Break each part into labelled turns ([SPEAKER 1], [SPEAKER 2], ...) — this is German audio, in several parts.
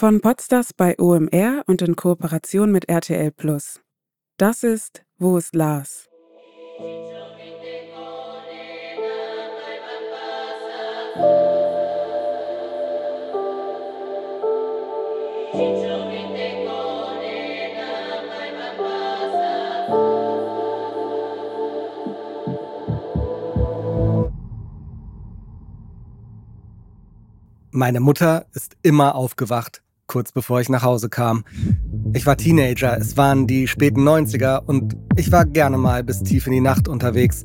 [SPEAKER 1] Von Podstars bei OMR und in Kooperation mit RTL Plus. Das ist Wo ist Lars?
[SPEAKER 2] Meine Mutter ist immer aufgewacht, kurz bevor ich nach Hause kam. Ich war Teenager, es waren die späten 90er und ich war gerne mal bis tief in die Nacht unterwegs.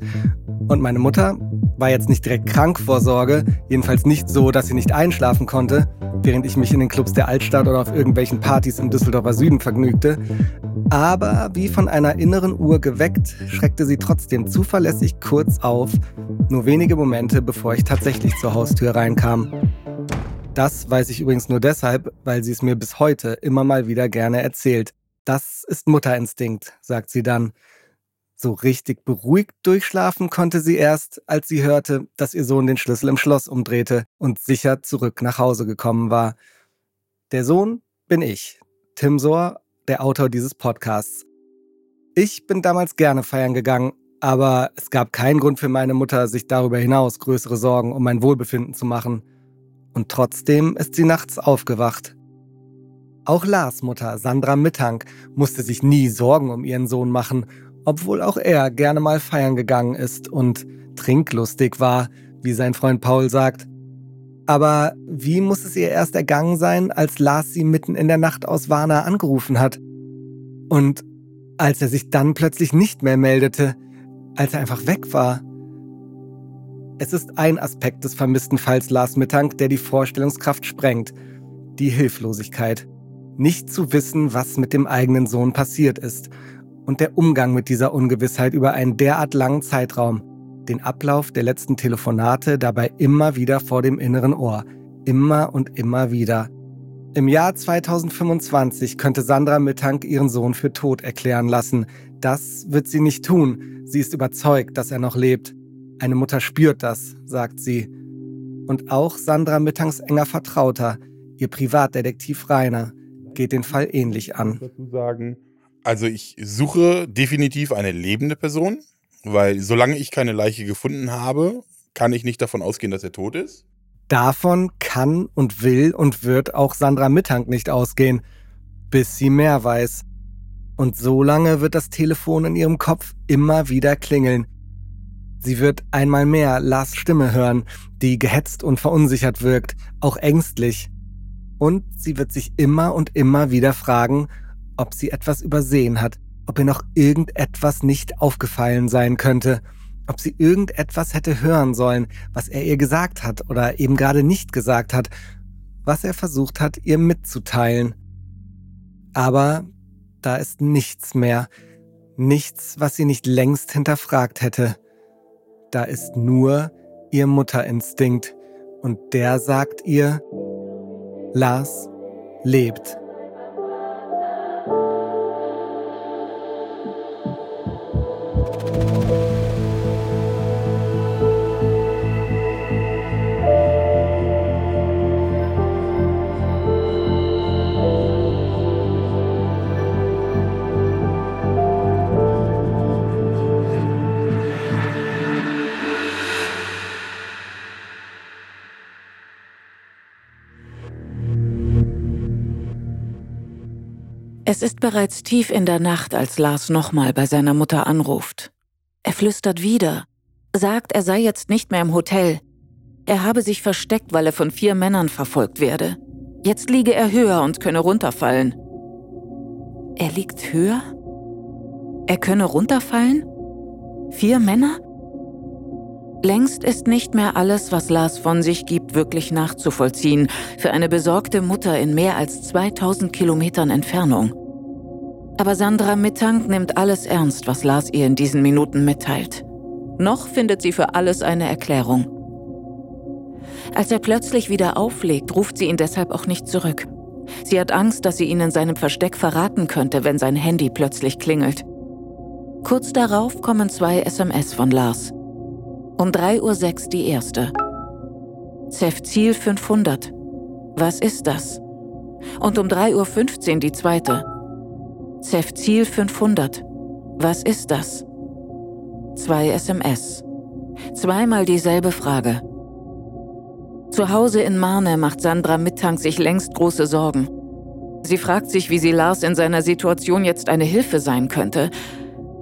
[SPEAKER 2] Und meine Mutter war jetzt nicht direkt krank vor Sorge, jedenfalls nicht so, dass sie nicht einschlafen konnte, während ich mich in den Clubs der Altstadt oder auf irgendwelchen Partys im Düsseldorfer Süden vergnügte. Aber wie von einer inneren Uhr geweckt, schreckte sie trotzdem zuverlässig kurz auf, nur wenige Momente bevor ich tatsächlich zur Haustür reinkam. Das weiß ich übrigens nur deshalb, weil sie es mir bis heute immer mal wieder gerne erzählt. Das ist Mutterinstinkt, sagt sie dann. So richtig beruhigt durchschlafen konnte sie erst, als sie hörte, dass ihr Sohn den Schlüssel im Schloss umdrehte und sicher zurück nach Hause gekommen war. Der Sohn bin ich, Tim Sohr, der Autor dieses Podcasts. Ich bin damals gerne feiern gegangen, aber es gab keinen Grund für meine Mutter, sich darüber hinaus größere Sorgen um mein Wohlbefinden zu machen. Und trotzdem ist sie nachts aufgewacht. Auch Lars Mutter, Sandra Mittank, musste sich nie Sorgen um ihren Sohn machen, obwohl auch er gerne mal feiern gegangen ist und trinklustig war, wie sein Freund Paul sagt. Aber wie muss es ihr erst ergangen sein, als Lars sie mitten in der Nacht aus Warna angerufen hat? Und als er sich dann plötzlich nicht mehr meldete, als er einfach weg war? Es ist ein Aspekt des vermissten Falls Lars Mittank, der die Vorstellungskraft sprengt. Die Hilflosigkeit. Nicht zu wissen, was mit dem eigenen Sohn passiert ist. Und der Umgang mit dieser Ungewissheit über einen derart langen Zeitraum. Den Ablauf der letzten Telefonate dabei immer wieder vor dem inneren Ohr. Immer und immer wieder. Im Jahr 2025 könnte Sandra Mittank ihren Sohn für tot erklären lassen. Das wird sie nicht tun. Sie ist überzeugt, dass er noch lebt. Eine Mutter spürt das, sagt sie. Und auch Sandra Mittangs enger Vertrauter, ihr Privatdetektiv Rainer, geht den Fall ähnlich an.
[SPEAKER 3] Also ich suche definitiv eine lebende Person, weil solange ich keine Leiche gefunden habe, kann ich nicht davon ausgehen, dass er tot ist.
[SPEAKER 2] Davon kann und will und wird auch Sandra Mittank nicht ausgehen, bis sie mehr weiß. Und so lange wird das Telefon in ihrem Kopf immer wieder klingeln, Sie wird einmal mehr Lars Stimme hören, die gehetzt und verunsichert wirkt, auch ängstlich. Und sie wird sich immer und immer wieder fragen, ob sie etwas übersehen hat, ob ihr noch irgendetwas nicht aufgefallen sein könnte, ob sie irgendetwas hätte hören sollen, was er ihr gesagt hat oder eben gerade nicht gesagt hat, was er versucht hat, ihr mitzuteilen. Aber da ist nichts mehr, nichts, was sie nicht längst hinterfragt hätte da ist nur ihr Mutterinstinkt und der sagt ihr, Lars lebt.
[SPEAKER 4] Es ist bereits tief in der Nacht, als Lars nochmal bei seiner Mutter anruft. Er flüstert wieder, sagt, er sei jetzt nicht mehr im Hotel. Er habe sich versteckt, weil er von vier Männern verfolgt werde. Jetzt liege er höher und könne runterfallen. Er liegt höher? Er könne runterfallen? Vier Männer? Längst ist nicht mehr alles, was Lars von sich gibt, wirklich nachzuvollziehen für eine besorgte Mutter in mehr als 2000 Kilometern Entfernung. Aber Sandra Mittank nimmt alles ernst, was Lars ihr in diesen Minuten mitteilt. Noch findet sie für alles eine Erklärung. Als er plötzlich wieder auflegt, ruft sie ihn deshalb auch nicht zurück. Sie hat Angst, dass sie ihn in seinem Versteck verraten könnte, wenn sein Handy plötzlich klingelt. Kurz darauf kommen zwei SMS von Lars. Um 3.06 Uhr die erste. Ziel 500. Was ist das? und um 3.15 Uhr die zweite. Zef Ziel 500. Was ist das? Zwei SMS. Zweimal dieselbe Frage. Zu Hause in Marne macht Sandra Mittank sich längst große Sorgen. Sie fragt sich, wie sie Lars in seiner Situation jetzt eine Hilfe sein könnte.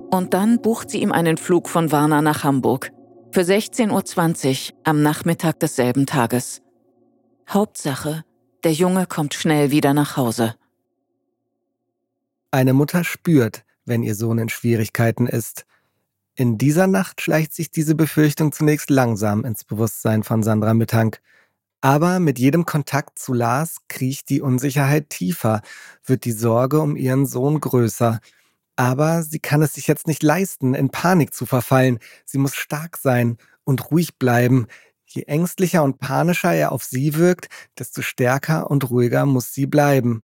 [SPEAKER 4] Und dann bucht sie ihm einen Flug von Warna nach Hamburg. Für 16.20 Uhr am Nachmittag desselben Tages. Hauptsache, der Junge kommt schnell wieder nach Hause.
[SPEAKER 2] Eine Mutter spürt, wenn ihr Sohn in Schwierigkeiten ist. In dieser Nacht schleicht sich diese Befürchtung zunächst langsam ins Bewusstsein von Sandra Mittank. Aber mit jedem Kontakt zu Lars kriecht die Unsicherheit tiefer, wird die Sorge um ihren Sohn größer. Aber sie kann es sich jetzt nicht leisten, in Panik zu verfallen. Sie muss stark sein und ruhig bleiben. Je ängstlicher und panischer er auf sie wirkt, desto stärker und ruhiger muss sie bleiben.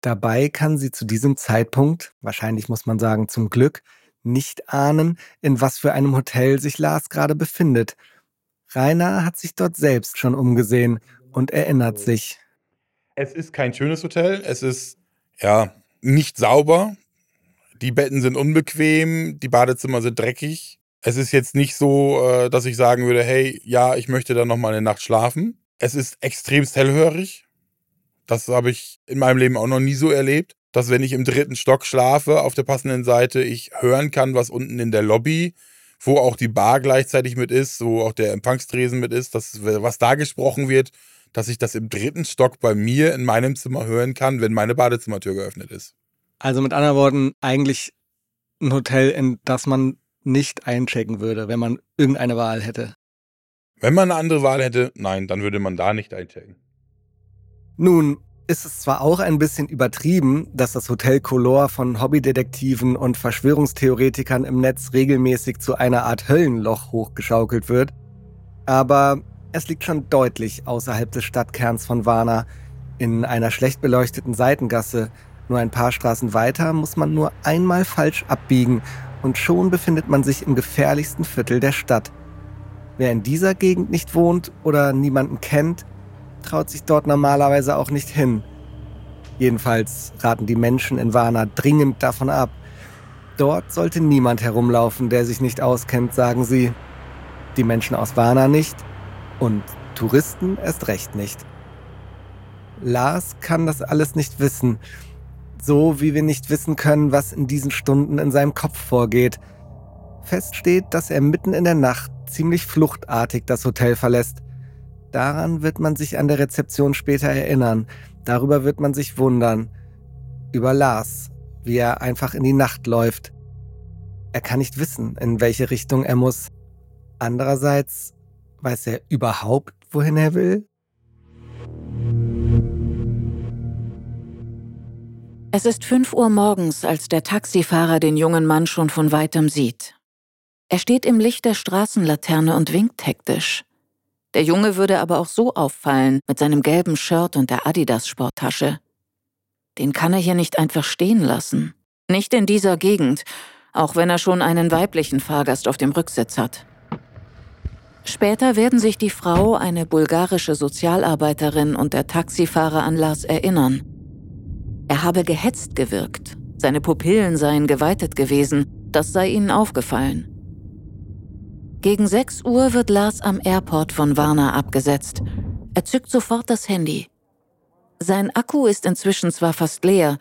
[SPEAKER 2] Dabei kann sie zu diesem Zeitpunkt, wahrscheinlich muss man sagen zum Glück, nicht ahnen, in was für einem Hotel sich Lars gerade befindet Rainer hat sich dort selbst schon umgesehen und erinnert sich.
[SPEAKER 3] Es ist kein schönes Hotel. Es ist ja nicht sauber. Die Betten sind unbequem, die Badezimmer sind dreckig. Es ist jetzt nicht so, äh, dass ich sagen würde, hey, ja, ich möchte da noch mal eine Nacht schlafen. Es ist extremst hellhörig. Das habe ich in meinem Leben auch noch nie so erlebt, dass wenn ich im dritten Stock schlafe, auf der passenden Seite ich hören kann, was unten in der Lobby wo auch die Bar gleichzeitig mit ist, wo auch der Empfangstresen mit ist, dass, was da gesprochen wird, dass ich das im dritten Stock bei mir in meinem Zimmer hören kann, wenn meine Badezimmertür geöffnet ist.
[SPEAKER 2] Also mit anderen Worten, eigentlich ein Hotel, in das man nicht einchecken würde, wenn man irgendeine Wahl hätte.
[SPEAKER 3] Wenn man eine andere Wahl hätte, nein, dann würde man da nicht einchecken.
[SPEAKER 2] Nun, ist es zwar auch ein bisschen übertrieben, dass das Hotel Color von Hobbydetektiven und Verschwörungstheoretikern im Netz regelmäßig zu einer Art Höllenloch hochgeschaukelt wird, aber es liegt schon deutlich außerhalb des Stadtkerns von Warna. In einer schlecht beleuchteten Seitengasse, nur ein paar Straßen weiter, muss man nur einmal falsch abbiegen und schon befindet man sich im gefährlichsten Viertel der Stadt. Wer in dieser Gegend nicht wohnt oder niemanden kennt, traut sich dort normalerweise auch nicht hin. Jedenfalls raten die Menschen in Warna dringend davon ab. Dort sollte niemand herumlaufen, der sich nicht auskennt, sagen sie. Die Menschen aus Warna nicht und Touristen erst recht nicht. Lars kann das alles nicht wissen, so wie wir nicht wissen können, was in diesen Stunden in seinem Kopf vorgeht. Fest steht, dass er mitten in der Nacht ziemlich fluchtartig das Hotel verlässt. Daran wird man sich an der Rezeption später erinnern. Darüber wird man sich wundern. Über Lars, wie er einfach in die Nacht läuft. Er kann nicht wissen, in welche Richtung er muss. Andererseits weiß er überhaupt, wohin er will?
[SPEAKER 4] Es ist 5 Uhr morgens, als der Taxifahrer den jungen Mann schon von weitem sieht. Er steht im Licht der Straßenlaterne und winkt hektisch. Der Junge würde aber auch so auffallen mit seinem gelben Shirt und der Adidas-Sporttasche. Den kann er hier nicht einfach stehen lassen. Nicht in dieser Gegend, auch wenn er schon einen weiblichen Fahrgast auf dem Rücksitz hat. Später werden sich die Frau, eine bulgarische Sozialarbeiterin und der Taxifahrer an Lars erinnern. Er habe gehetzt gewirkt, seine Pupillen seien geweitet gewesen, das sei ihnen aufgefallen. Gegen 6 Uhr wird Lars am Airport von Warner abgesetzt. Er zückt sofort das Handy. Sein Akku ist inzwischen zwar fast leer,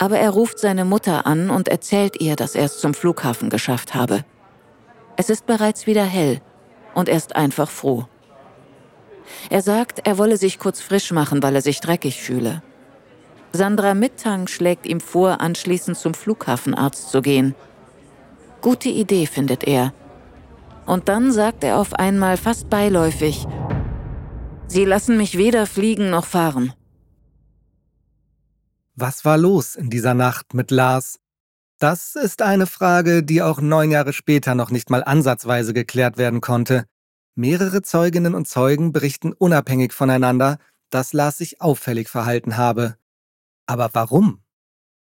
[SPEAKER 4] aber er ruft seine Mutter an und erzählt ihr, dass er es zum Flughafen geschafft habe. Es ist bereits wieder hell und er ist einfach froh. Er sagt, er wolle sich kurz frisch machen, weil er sich dreckig fühle. Sandra Mittang schlägt ihm vor, anschließend zum Flughafenarzt zu gehen. Gute Idee, findet er. Und dann sagt er auf einmal fast beiläufig, Sie lassen mich weder fliegen noch fahren.
[SPEAKER 2] Was war los in dieser Nacht mit Lars? Das ist eine Frage, die auch neun Jahre später noch nicht mal ansatzweise geklärt werden konnte. Mehrere Zeuginnen und Zeugen berichten unabhängig voneinander, dass Lars sich auffällig verhalten habe. Aber warum?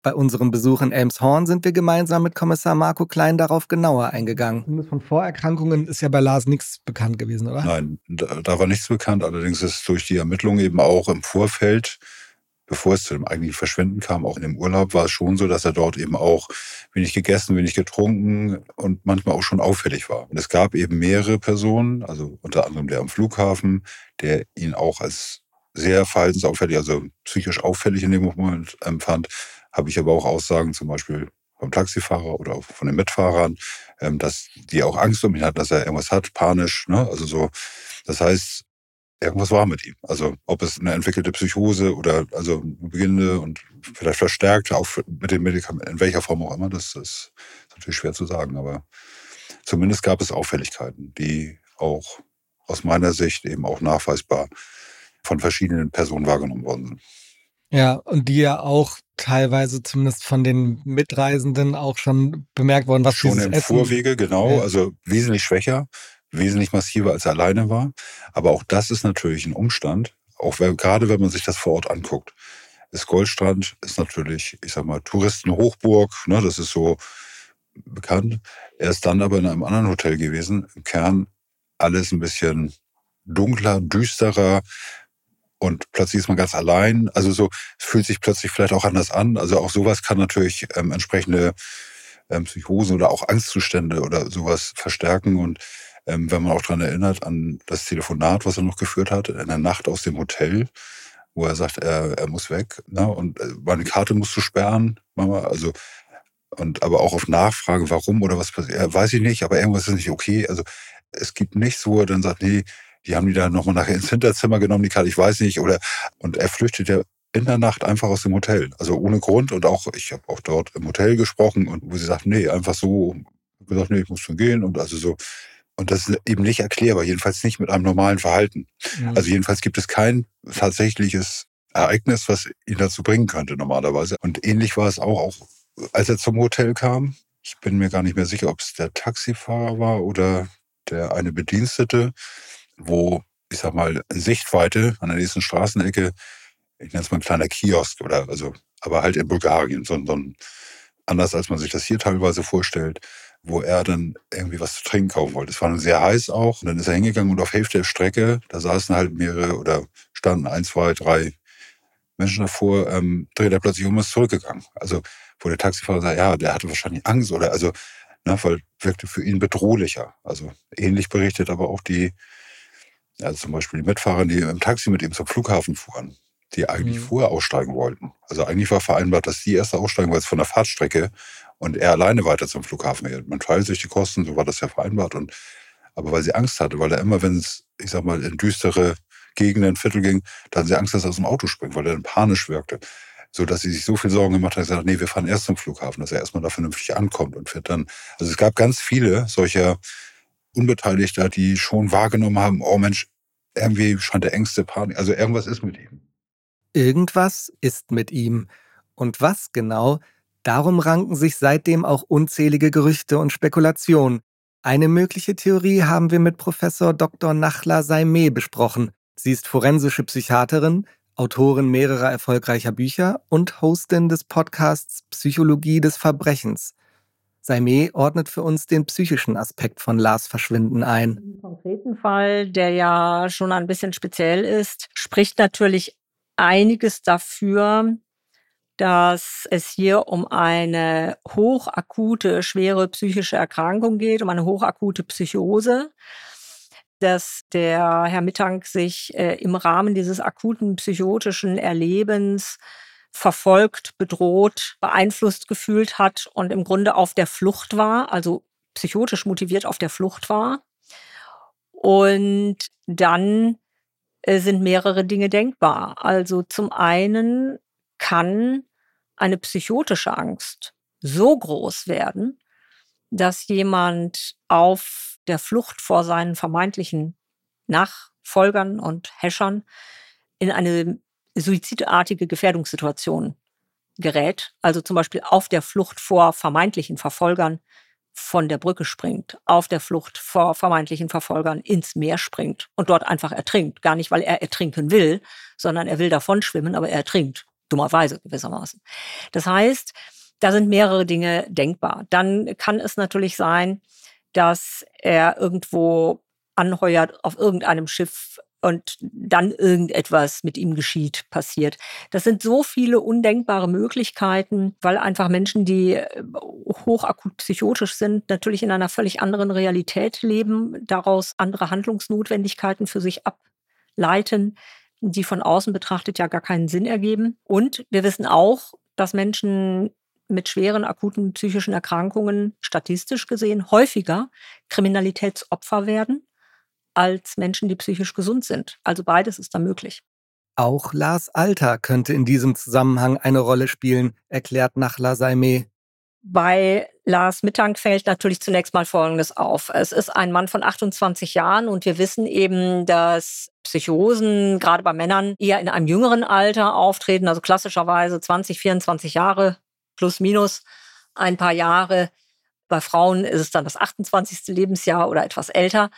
[SPEAKER 2] Bei unserem Besuch in Elmshorn sind wir gemeinsam mit Kommissar Marco Klein darauf genauer eingegangen. Von Vorerkrankungen ist ja bei Lars nichts bekannt gewesen, oder?
[SPEAKER 5] Nein, da, da war nichts bekannt. Allerdings ist durch die Ermittlungen eben auch im Vorfeld bevor es zu dem eigentlichen Verschwinden kam, auch in dem Urlaub, war es schon so, dass er dort eben auch wenig gegessen, wenig getrunken und manchmal auch schon auffällig war. Und es gab eben mehrere Personen, also unter anderem der am Flughafen, der ihn auch als sehr verhaltensauffällig, also psychisch auffällig in dem Moment empfand. Habe ich aber auch Aussagen zum Beispiel vom Taxifahrer oder von den Mitfahrern, ähm, dass die auch Angst um ihn hatten, dass er irgendwas hat, panisch. Ne? Also so, das heißt, irgendwas war mit ihm. Also ob es eine entwickelte Psychose oder also beginnende und vielleicht verstärkte, auch mit den Medikamenten, in welcher Form auch immer, das ist natürlich schwer zu sagen. Aber zumindest gab es Auffälligkeiten, die auch aus meiner Sicht eben auch nachweisbar von verschiedenen Personen wahrgenommen worden sind.
[SPEAKER 2] Ja, und die ja auch teilweise zumindest von den Mitreisenden auch schon bemerkt worden, was
[SPEAKER 5] schon im
[SPEAKER 2] Essen
[SPEAKER 5] Vorwege, genau, ja. also wesentlich schwächer wesentlich massiver als er alleine war. Aber auch das ist natürlich ein Umstand, auch wenn, gerade wenn man sich das vor Ort anguckt. Das Goldstrand ist natürlich, ich sag mal, Touristenhochburg, ne, das ist so bekannt. Er ist dann aber in einem anderen Hotel gewesen. Im Kern alles ein bisschen dunkler, düsterer und plötzlich ist man ganz allein. Also so fühlt sich plötzlich vielleicht auch anders an. Also auch sowas kann natürlich ähm, entsprechende ähm, Psychosen oder auch Angstzustände oder sowas verstärken und ähm, wenn man auch daran erinnert, an das Telefonat, was er noch geführt hat, in der Nacht aus dem Hotel, wo er sagt, er, er muss weg ne? und äh, meine Karte musst du sperren, Mama. Also, und aber auch auf Nachfrage, warum oder was passiert, ja, weiß ich nicht, aber irgendwas ist nicht okay. Also es gibt nichts, wo er dann sagt, nee, die haben die da nochmal nachher ins Hinterzimmer genommen, die Karte, ich weiß nicht. Oder und er flüchtet ja in der Nacht einfach aus dem Hotel. Also ohne Grund. Und auch, ich habe auch dort im Hotel gesprochen und wo sie sagt, nee, einfach so gesagt, nee, ich muss schon gehen. Und also so, und das ist eben nicht erklärbar, jedenfalls nicht mit einem normalen Verhalten. Mhm. Also jedenfalls gibt es kein tatsächliches Ereignis, was ihn dazu bringen könnte normalerweise. Und ähnlich war es auch, auch als er zum Hotel kam. Ich bin mir gar nicht mehr sicher, ob es der Taxifahrer war oder der eine Bedienstete, wo, ich sag mal, Sichtweite an der nächsten Straßenecke, ich nenne es mal ein kleiner Kiosk oder also, aber halt in Bulgarien, so, so ein, anders als man sich das hier teilweise vorstellt, wo er dann irgendwie was zu trinken kaufen wollte. Es war dann sehr heiß auch. Und dann ist er hingegangen und auf Hälfte der Strecke, da saßen halt mehrere oder standen ein, zwei, drei Menschen davor, ähm, dreht er plötzlich um und ist zurückgegangen. Also, wo der Taxifahrer sagt, ja, der hatte wahrscheinlich Angst oder, also, ne, weil wirkte für ihn bedrohlicher. Also, ähnlich berichtet aber auch die, also zum Beispiel die Mitfahrer, die im Taxi mit ihm zum Flughafen fuhren, die eigentlich mhm. vorher aussteigen wollten. Also eigentlich war vereinbart, dass die erste aussteigen, weil es von der Fahrtstrecke und er alleine weiter zum Flughafen geht. Man teilt sich die Kosten, so war das ja vereinbart. Und, aber weil sie Angst hatte, weil er immer, wenn es, ich sag mal, in düstere Gegenden, Viertel ging, dann hatte sie Angst, dass er aus dem Auto springt, weil er dann panisch wirkte. So dass sie sich so viel Sorgen gemacht hat, gesagt, nee, wir fahren erst zum Flughafen, dass er erstmal da vernünftig ankommt und fährt dann. Also es gab ganz viele solcher Unbeteiligter, die schon wahrgenommen haben, oh Mensch, irgendwie scheint der Ängste, Panik, also irgendwas ist mit ihm.
[SPEAKER 2] Irgendwas ist mit ihm. Und was genau, Darum ranken sich seitdem auch unzählige Gerüchte und Spekulationen. Eine mögliche Theorie haben wir mit Professor Dr. Nachla Saimeh besprochen. Sie ist forensische Psychiaterin, Autorin mehrerer erfolgreicher Bücher und Hostin des Podcasts Psychologie des Verbrechens. Saimeh ordnet für uns den psychischen Aspekt von Lars Verschwinden ein.
[SPEAKER 6] Im konkreten Fall, der ja schon ein bisschen speziell ist, spricht natürlich einiges dafür, dass es hier um eine hochakute, schwere psychische Erkrankung geht, um eine hochakute Psychose, dass der Herr Mittank sich äh, im Rahmen dieses akuten psychotischen Erlebens verfolgt, bedroht, beeinflusst gefühlt hat und im Grunde auf der Flucht war, also psychotisch motiviert auf der Flucht war. Und dann äh, sind mehrere Dinge denkbar. Also zum einen kann eine psychotische Angst so groß werden, dass jemand auf der Flucht vor seinen vermeintlichen Nachfolgern und Häschern in eine suizidartige Gefährdungssituation gerät, also zum Beispiel auf der Flucht vor vermeintlichen Verfolgern von der Brücke springt, auf der Flucht vor vermeintlichen Verfolgern ins Meer springt und dort einfach ertrinkt. Gar nicht, weil er ertrinken will, sondern er will davon schwimmen, aber er ertrinkt dummerweise gewissermaßen. Das heißt, da sind mehrere Dinge denkbar. Dann kann es natürlich sein, dass er irgendwo anheuert auf irgendeinem Schiff und dann irgendetwas mit ihm geschieht, passiert. Das sind so viele undenkbare Möglichkeiten, weil einfach Menschen, die äh, hochakut psychotisch sind, natürlich in einer völlig anderen Realität leben, daraus andere Handlungsnotwendigkeiten für sich ableiten, die von außen betrachtet ja gar keinen Sinn ergeben. Und wir wissen auch, dass Menschen mit schweren akuten psychischen Erkrankungen statistisch gesehen häufiger Kriminalitätsopfer werden als Menschen, die psychisch gesund sind. Also beides ist da möglich.
[SPEAKER 2] Auch Lars Alter könnte in diesem Zusammenhang eine Rolle spielen, erklärt Nachla Saime.
[SPEAKER 6] Bei Lars Mittank fällt natürlich zunächst mal Folgendes auf. Es ist ein Mann von 28 Jahren und wir wissen eben, dass Psychosen gerade bei Männern eher in einem jüngeren Alter auftreten, also klassischerweise 20, 24 Jahre plus minus ein paar Jahre. Bei Frauen ist es dann das 28. Lebensjahr oder etwas älter.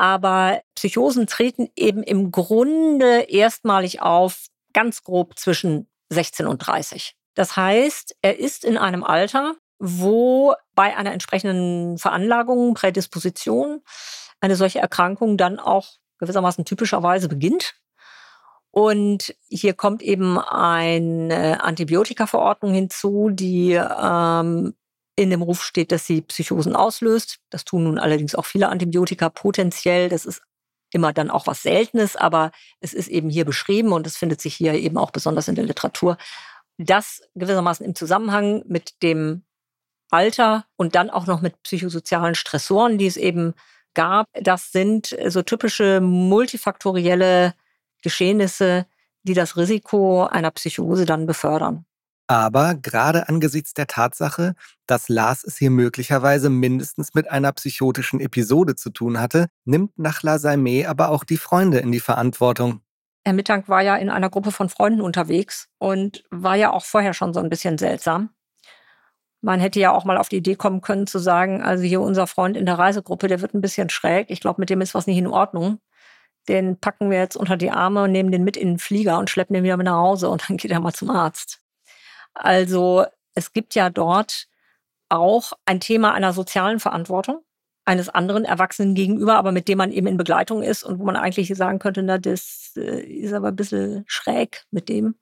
[SPEAKER 6] Aber Psychosen treten eben im Grunde erstmalig auf, ganz grob zwischen 16 und 30. Das heißt, er ist in einem Alter, wo bei einer entsprechenden Veranlagung, Prädisposition, eine solche Erkrankung dann auch gewissermaßen typischerweise beginnt. Und hier kommt eben eine Antibiotikaverordnung hinzu, die ähm, in dem Ruf steht, dass sie Psychosen auslöst. Das tun nun allerdings auch viele Antibiotika potenziell. Das ist immer dann auch was Seltenes, aber es ist eben hier beschrieben und es findet sich hier eben auch besonders in der Literatur. Das gewissermaßen im Zusammenhang mit dem Alter und dann auch noch mit psychosozialen Stressoren, die es eben gab, das sind so typische multifaktorielle Geschehnisse, die das Risiko einer Psychose dann befördern.
[SPEAKER 2] Aber gerade angesichts der Tatsache, dass Lars es hier möglicherweise mindestens mit einer psychotischen Episode zu tun hatte, nimmt Nachla Saime aber auch die Freunde in die Verantwortung.
[SPEAKER 6] Herr Mittank war ja in einer Gruppe von Freunden unterwegs und war ja auch vorher schon so ein bisschen seltsam. Man hätte ja auch mal auf die Idee kommen können zu sagen, also hier unser Freund in der Reisegruppe, der wird ein bisschen schräg. Ich glaube, mit dem ist was nicht in Ordnung. Den packen wir jetzt unter die Arme und nehmen den mit in den Flieger und schleppen den wieder mit nach Hause und dann geht er mal zum Arzt. Also es gibt ja dort auch ein Thema einer sozialen Verantwortung eines anderen Erwachsenen gegenüber, aber mit dem man eben in Begleitung ist und wo man eigentlich sagen könnte, na, das äh, ist aber ein bisschen schräg mit dem.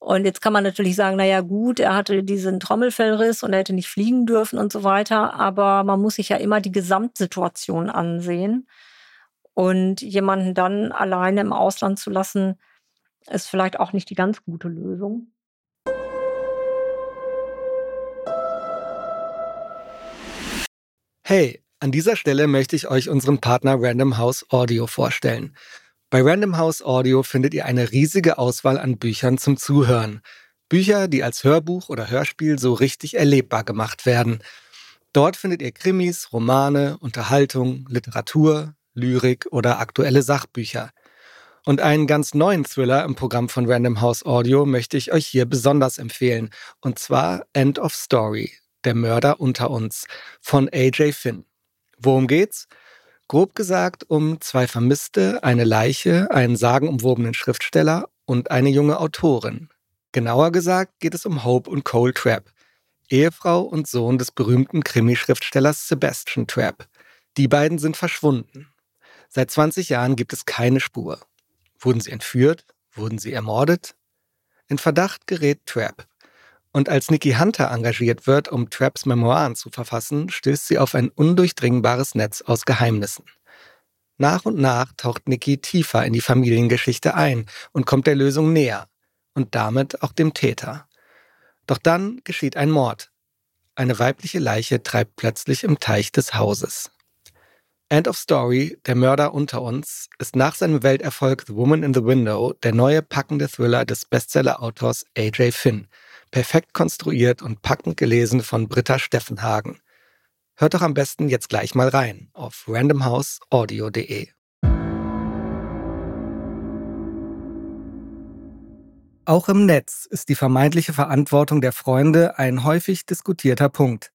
[SPEAKER 6] Und jetzt kann man natürlich sagen, na ja, gut, er hatte diesen Trommelfellriss und er hätte nicht fliegen dürfen und so weiter, aber man muss sich ja immer die Gesamtsituation ansehen. Und jemanden dann alleine im Ausland zu lassen, ist vielleicht auch nicht die ganz gute Lösung.
[SPEAKER 2] Hey, an dieser Stelle möchte ich euch unseren Partner Random House Audio vorstellen. Bei Random House Audio findet ihr eine riesige Auswahl an Büchern zum Zuhören. Bücher, die als Hörbuch oder Hörspiel so richtig erlebbar gemacht werden. Dort findet ihr Krimis, Romane, Unterhaltung, Literatur, Lyrik oder aktuelle Sachbücher. Und einen ganz neuen Thriller im Programm von Random House Audio möchte ich euch hier besonders empfehlen. Und zwar End of Story der Mörder unter uns von AJ Finn. Worum geht's? Grob gesagt um zwei Vermisste, eine Leiche, einen sagenumwobenen Schriftsteller und eine junge Autorin. Genauer gesagt geht es um Hope und Cole Trapp, Ehefrau und Sohn des berühmten Krimi-Schriftstellers Sebastian Trapp. Die beiden sind verschwunden. Seit 20 Jahren gibt es keine Spur. Wurden sie entführt? Wurden sie ermordet? In Verdacht gerät Trapp. Und als Nikki Hunter engagiert wird, um Trapps Memoiren zu verfassen, stößt sie auf ein undurchdringbares Netz aus Geheimnissen. Nach und nach taucht Nikki tiefer in die Familiengeschichte ein und kommt der Lösung näher und damit auch dem Täter. Doch dann geschieht ein Mord. Eine weibliche Leiche treibt plötzlich im Teich des Hauses. End of Story, der Mörder unter uns, ist nach seinem Welterfolg The Woman in the Window der neue packende Thriller des Bestseller-Autors AJ Finn – Perfekt konstruiert und packend gelesen von Britta Steffenhagen. Hört doch am besten jetzt gleich mal rein auf randomhouseaudio.de. Auch im Netz ist die vermeintliche Verantwortung der Freunde ein häufig diskutierter Punkt.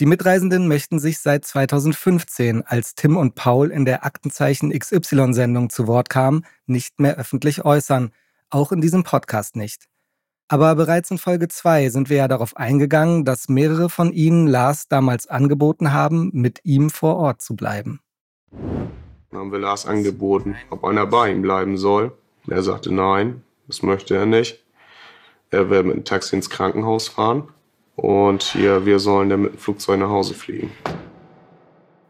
[SPEAKER 2] Die Mitreisenden möchten sich seit 2015, als Tim und Paul in der Aktenzeichen XY-Sendung zu Wort kamen, nicht mehr öffentlich äußern, auch in diesem Podcast nicht. Aber bereits in Folge 2 sind wir ja darauf eingegangen, dass mehrere von ihnen Lars damals angeboten haben, mit ihm vor Ort zu bleiben.
[SPEAKER 7] Dann haben wir Lars angeboten, ob einer bei ihm bleiben soll. Er sagte nein, das möchte er nicht. Er will mit dem Taxi ins Krankenhaus fahren und hier, wir sollen dann mit dem Flugzeug nach Hause fliegen.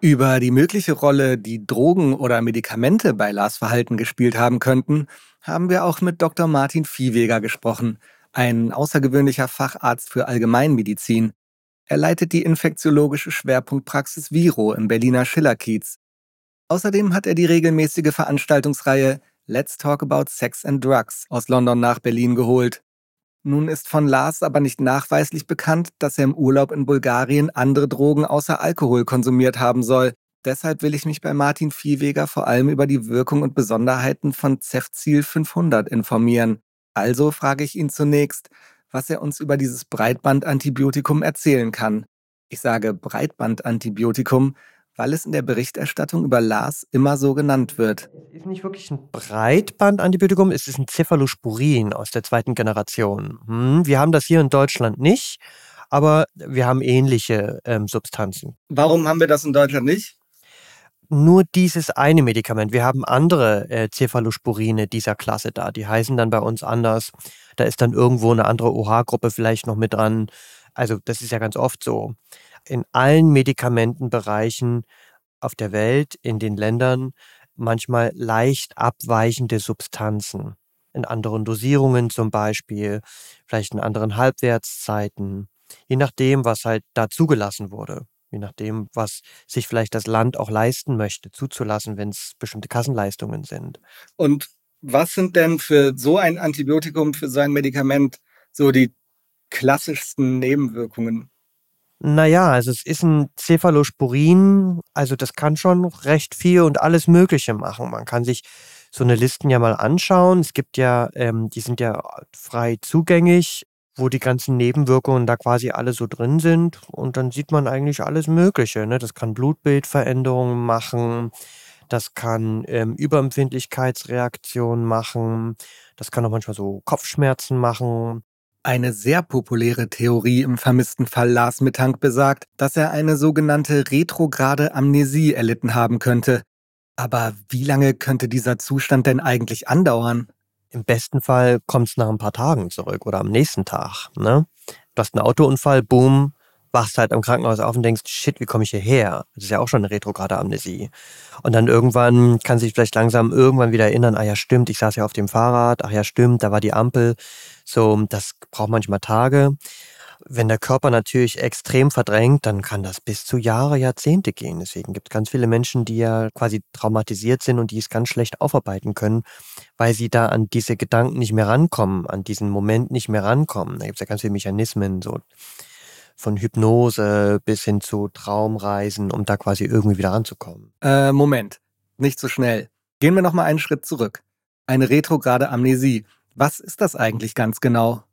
[SPEAKER 2] Über die mögliche Rolle, die Drogen oder Medikamente bei Lars Verhalten gespielt haben könnten, haben wir auch mit Dr. Martin Viehweger gesprochen, ein außergewöhnlicher Facharzt für Allgemeinmedizin. Er leitet die infektiologische Schwerpunktpraxis Viro im Berliner Schillerkiez. Außerdem hat er die regelmäßige Veranstaltungsreihe Let's Talk About Sex and Drugs aus London nach Berlin geholt. Nun ist von Lars aber nicht nachweislich bekannt, dass er im Urlaub in Bulgarien andere Drogen außer Alkohol konsumiert haben soll. Deshalb will ich mich bei Martin Viehweger vor allem über die Wirkung und Besonderheiten von Cefzil 500 informieren. Also frage ich ihn zunächst, was er uns über dieses Breitbandantibiotikum erzählen kann. Ich sage Breitbandantibiotikum, weil es in der Berichterstattung über Lars immer so genannt wird.
[SPEAKER 8] Es ist nicht wirklich ein Breitbandantibiotikum, es ist ein Cephalosporin aus der zweiten Generation. Hm, wir haben das hier in Deutschland nicht, aber wir haben ähnliche ähm, Substanzen.
[SPEAKER 2] Warum haben wir das in Deutschland nicht?
[SPEAKER 8] Nur dieses eine Medikament. Wir haben andere äh, Cephalosporine dieser Klasse da. Die heißen dann bei uns anders. Da ist dann irgendwo eine andere OH-Gruppe vielleicht noch mit dran. Also das ist ja ganz oft so in allen Medikamentenbereichen auf der Welt, in den Ländern, manchmal leicht abweichende Substanzen. In anderen Dosierungen zum Beispiel, vielleicht in anderen Halbwertszeiten, je nachdem, was halt da zugelassen wurde, je nachdem, was sich vielleicht das Land auch leisten möchte, zuzulassen, wenn es bestimmte Kassenleistungen sind.
[SPEAKER 2] Und was sind denn für so ein Antibiotikum, für so ein Medikament so die klassischsten Nebenwirkungen?
[SPEAKER 8] Naja, also es ist ein Cephalosporin, also das kann schon recht viel und alles Mögliche machen. Man kann sich so eine Listen ja mal anschauen. Es gibt ja, ähm, die sind ja frei zugänglich, wo die ganzen Nebenwirkungen da quasi alle so drin sind. Und dann sieht man eigentlich alles Mögliche. Ne? Das kann Blutbildveränderungen machen, das kann ähm, Überempfindlichkeitsreaktionen machen, das kann auch manchmal so Kopfschmerzen machen.
[SPEAKER 2] Eine sehr populäre Theorie im vermissten Fall Lars Mittank besagt, dass er eine sogenannte retrograde Amnesie erlitten haben könnte. Aber wie lange könnte dieser Zustand denn eigentlich andauern?
[SPEAKER 8] Im besten Fall kommt es nach ein paar Tagen zurück oder am nächsten Tag. Ne? Du hast einen Autounfall, boom, wachst halt am Krankenhaus auf und denkst, shit, wie komme ich hierher? Das ist ja auch schon eine retrograde Amnesie. Und dann irgendwann kann sich vielleicht langsam irgendwann wieder erinnern, ah ja, stimmt, ich saß ja auf dem Fahrrad, ach ja, stimmt, da war die Ampel. So, das braucht manchmal Tage. Wenn der Körper natürlich extrem verdrängt, dann kann das bis zu Jahre, Jahrzehnte gehen. Deswegen gibt es ganz viele Menschen, die ja quasi traumatisiert sind und die es ganz schlecht aufarbeiten können, weil sie da an diese Gedanken nicht mehr rankommen, an diesen Moment nicht mehr rankommen. Da gibt es ja ganz viele Mechanismen, so von Hypnose bis hin zu Traumreisen, um da quasi irgendwie wieder ranzukommen.
[SPEAKER 2] Äh, Moment, nicht so schnell. Gehen wir nochmal einen Schritt zurück. Eine retrograde Amnesie. Was ist das eigentlich ganz genau?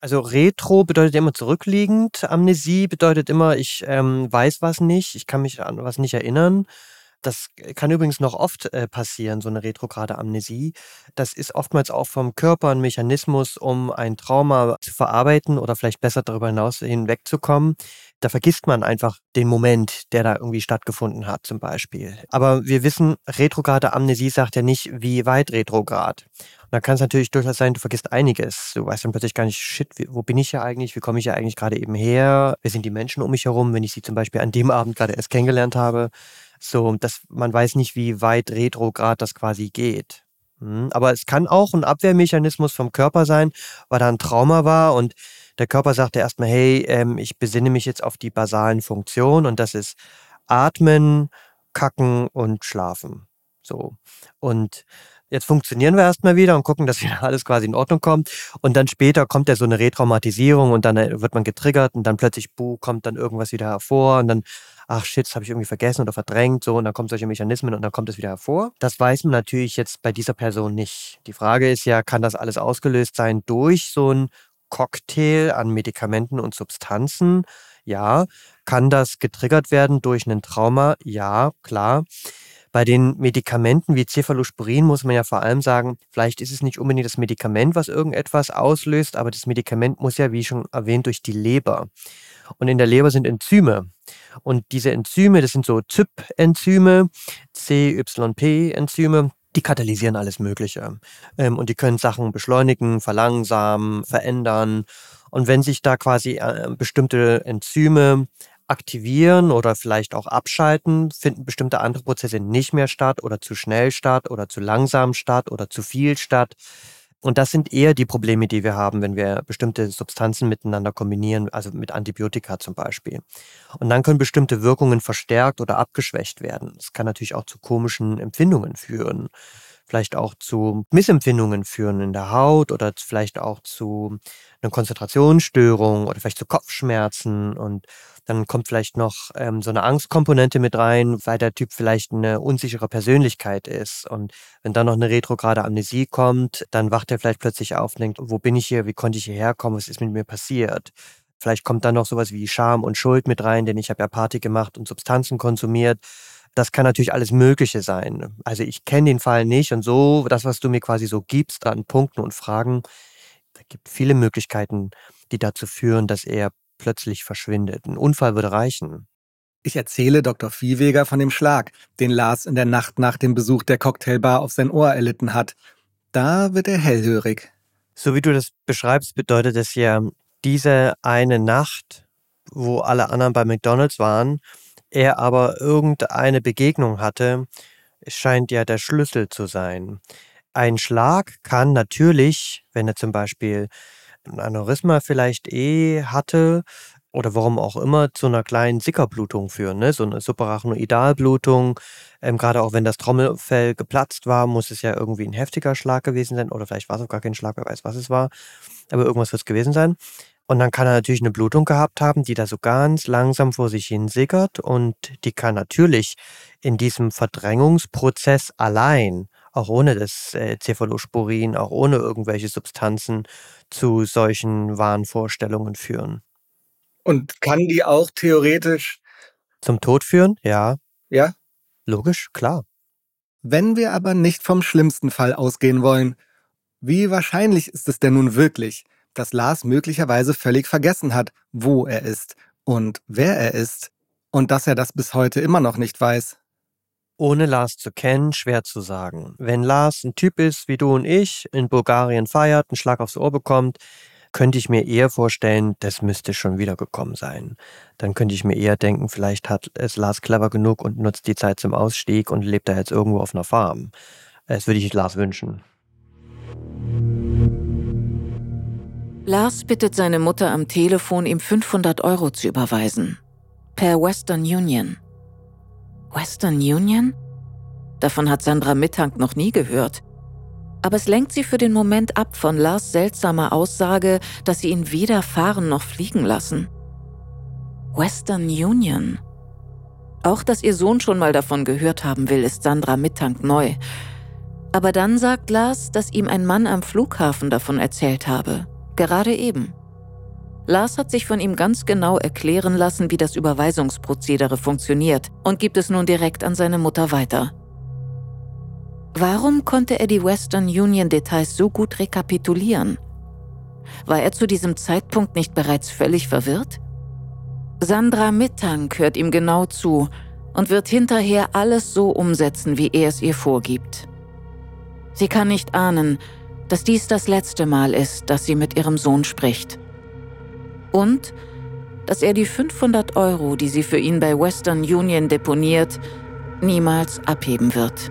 [SPEAKER 8] Also Retro bedeutet immer zurückliegend, Amnesie bedeutet immer, ich ähm, weiß was nicht, ich kann mich an was nicht erinnern. Das kann übrigens noch oft äh, passieren, so eine retrograde Amnesie. Das ist oftmals auch vom Körper ein Mechanismus, um ein Trauma zu verarbeiten oder vielleicht besser darüber hinaus hinwegzukommen. Da vergisst man einfach den Moment, der da irgendwie stattgefunden hat, zum Beispiel. Aber wir wissen, retrograde Amnesie sagt ja nicht, wie weit retrograd. Und da kann es natürlich durchaus sein, du vergisst einiges. Du weißt dann plötzlich gar nicht, shit, wo bin ich ja eigentlich? Wie komme ich ja eigentlich gerade eben her? Wer sind die Menschen um mich herum, wenn ich sie zum Beispiel an dem Abend gerade erst kennengelernt habe? So, dass man weiß nicht, wie weit retrograd das quasi geht. Hm, aber es kann auch ein Abwehrmechanismus vom Körper sein, weil da ein Trauma war und der Körper sagte erstmal, hey, ähm, ich besinne mich jetzt auf die basalen Funktionen und das ist Atmen, Kacken und Schlafen. So. Und jetzt funktionieren wir erstmal wieder und gucken, dass wieder alles quasi in Ordnung kommt. Und dann später kommt ja so eine Retraumatisierung und dann äh, wird man getriggert und dann plötzlich, buh, kommt dann irgendwas wieder hervor und dann, ach shit, das habe ich irgendwie vergessen oder verdrängt, so und dann kommen solche Mechanismen und dann kommt es wieder hervor. Das weiß man natürlich jetzt bei dieser Person nicht. Die Frage ist ja, kann das alles ausgelöst sein durch so ein Cocktail an Medikamenten und Substanzen? Ja. Kann das getriggert werden durch ein Trauma? Ja, klar. Bei den Medikamenten wie Cephalosporin muss man ja vor allem sagen, vielleicht ist es nicht unbedingt das Medikament, was irgendetwas auslöst, aber das Medikament muss ja, wie schon erwähnt, durch die Leber. Und in der Leber sind Enzyme. Und diese Enzyme, das sind so ZYP-Enzyme, CYP-Enzyme, die katalysieren alles Mögliche. Ähm, und die können Sachen beschleunigen, verlangsamen, verändern. Und wenn sich da quasi äh, bestimmte Enzyme aktivieren oder vielleicht auch abschalten, finden bestimmte andere Prozesse nicht mehr statt oder zu schnell statt oder zu langsam statt oder zu viel statt. Und das sind eher die Probleme, die wir haben, wenn wir bestimmte Substanzen miteinander kombinieren, also mit Antibiotika zum Beispiel. Und dann können bestimmte Wirkungen verstärkt oder abgeschwächt werden. Das kann natürlich auch zu komischen Empfindungen führen vielleicht auch zu Missempfindungen führen in der Haut oder vielleicht auch zu einer Konzentrationsstörung oder vielleicht zu Kopfschmerzen und dann kommt vielleicht noch ähm, so eine Angstkomponente mit rein, weil der Typ vielleicht eine unsichere Persönlichkeit ist. Und wenn dann noch eine retrograde Amnesie kommt, dann wacht er vielleicht plötzlich auf und denkt, wo bin ich hier, wie konnte ich hierher kommen, was ist mit mir passiert? Vielleicht kommt dann noch sowas wie Scham und Schuld mit rein, denn ich habe ja Party gemacht und Substanzen konsumiert. Das kann natürlich alles Mögliche sein. Also ich kenne den Fall nicht und so, das, was du mir quasi so gibst an Punkten und Fragen, da gibt viele Möglichkeiten, die dazu führen, dass er plötzlich verschwindet. Ein Unfall würde reichen.
[SPEAKER 2] Ich erzähle Dr. Viehweger von dem Schlag, den Lars in der Nacht nach dem Besuch der Cocktailbar auf sein Ohr erlitten hat. Da wird er hellhörig.
[SPEAKER 8] So wie du das beschreibst, bedeutet es ja, diese eine Nacht, wo alle anderen bei McDonald's waren, er aber irgendeine Begegnung hatte, scheint ja der Schlüssel zu sein. Ein Schlag kann natürlich, wenn er zum Beispiel ein Aneurysma vielleicht eh hatte oder warum auch immer zu einer kleinen Sickerblutung führen, ne? so eine Suprarachnoidalblutung. Ähm, Gerade auch wenn das Trommelfell geplatzt war, muss es ja irgendwie ein heftiger Schlag gewesen sein oder vielleicht war es auch gar kein Schlag, wer weiß, was es war. Aber irgendwas wird es gewesen sein. Und dann kann er natürlich eine Blutung gehabt haben, die da so ganz langsam vor sich hin sickert und die kann natürlich in diesem Verdrängungsprozess allein auch ohne das äh, Cephalosporin, auch ohne irgendwelche Substanzen zu solchen Wahnvorstellungen führen.
[SPEAKER 2] Und kann die auch theoretisch
[SPEAKER 8] zum Tod führen? Ja.
[SPEAKER 2] Ja?
[SPEAKER 8] Logisch, klar.
[SPEAKER 2] Wenn wir aber nicht vom schlimmsten Fall ausgehen wollen, wie wahrscheinlich ist es denn nun wirklich, dass Lars möglicherweise völlig vergessen hat, wo er ist und wer er ist und dass er das bis heute immer noch nicht weiß?
[SPEAKER 8] Ohne Lars zu kennen, schwer zu sagen. Wenn Lars ein Typ ist wie du und ich, in Bulgarien feiert, einen Schlag aufs Ohr bekommt, könnte ich mir eher vorstellen, das müsste schon wiedergekommen sein. Dann könnte ich mir eher denken, vielleicht hat es Lars clever genug und nutzt die Zeit zum Ausstieg und lebt da jetzt irgendwo auf einer Farm. Das würde ich Lars wünschen.
[SPEAKER 4] Lars bittet seine Mutter am Telefon, ihm 500 Euro zu überweisen. Per Western Union. Western Union? Davon hat Sandra Mittank noch nie gehört. Aber es lenkt sie für den Moment ab von Lars seltsamer Aussage, dass sie ihn weder fahren noch fliegen lassen. Western Union. Auch dass ihr Sohn schon mal davon gehört haben will, ist Sandra Mittank neu. Aber dann sagt Lars, dass ihm ein Mann am Flughafen davon erzählt habe. Gerade eben. Lars hat sich von ihm ganz genau erklären lassen, wie das Überweisungsprozedere funktioniert und gibt es nun direkt an seine Mutter weiter. Warum konnte er die Western Union Details so gut rekapitulieren? War er zu diesem Zeitpunkt nicht bereits völlig verwirrt? Sandra Mittank hört ihm genau zu und wird hinterher alles so umsetzen, wie er es ihr vorgibt. Sie kann nicht ahnen, dass dies das letzte Mal ist, dass sie mit ihrem Sohn spricht und dass er die 500 Euro, die sie für ihn bei Western Union deponiert, niemals abheben wird.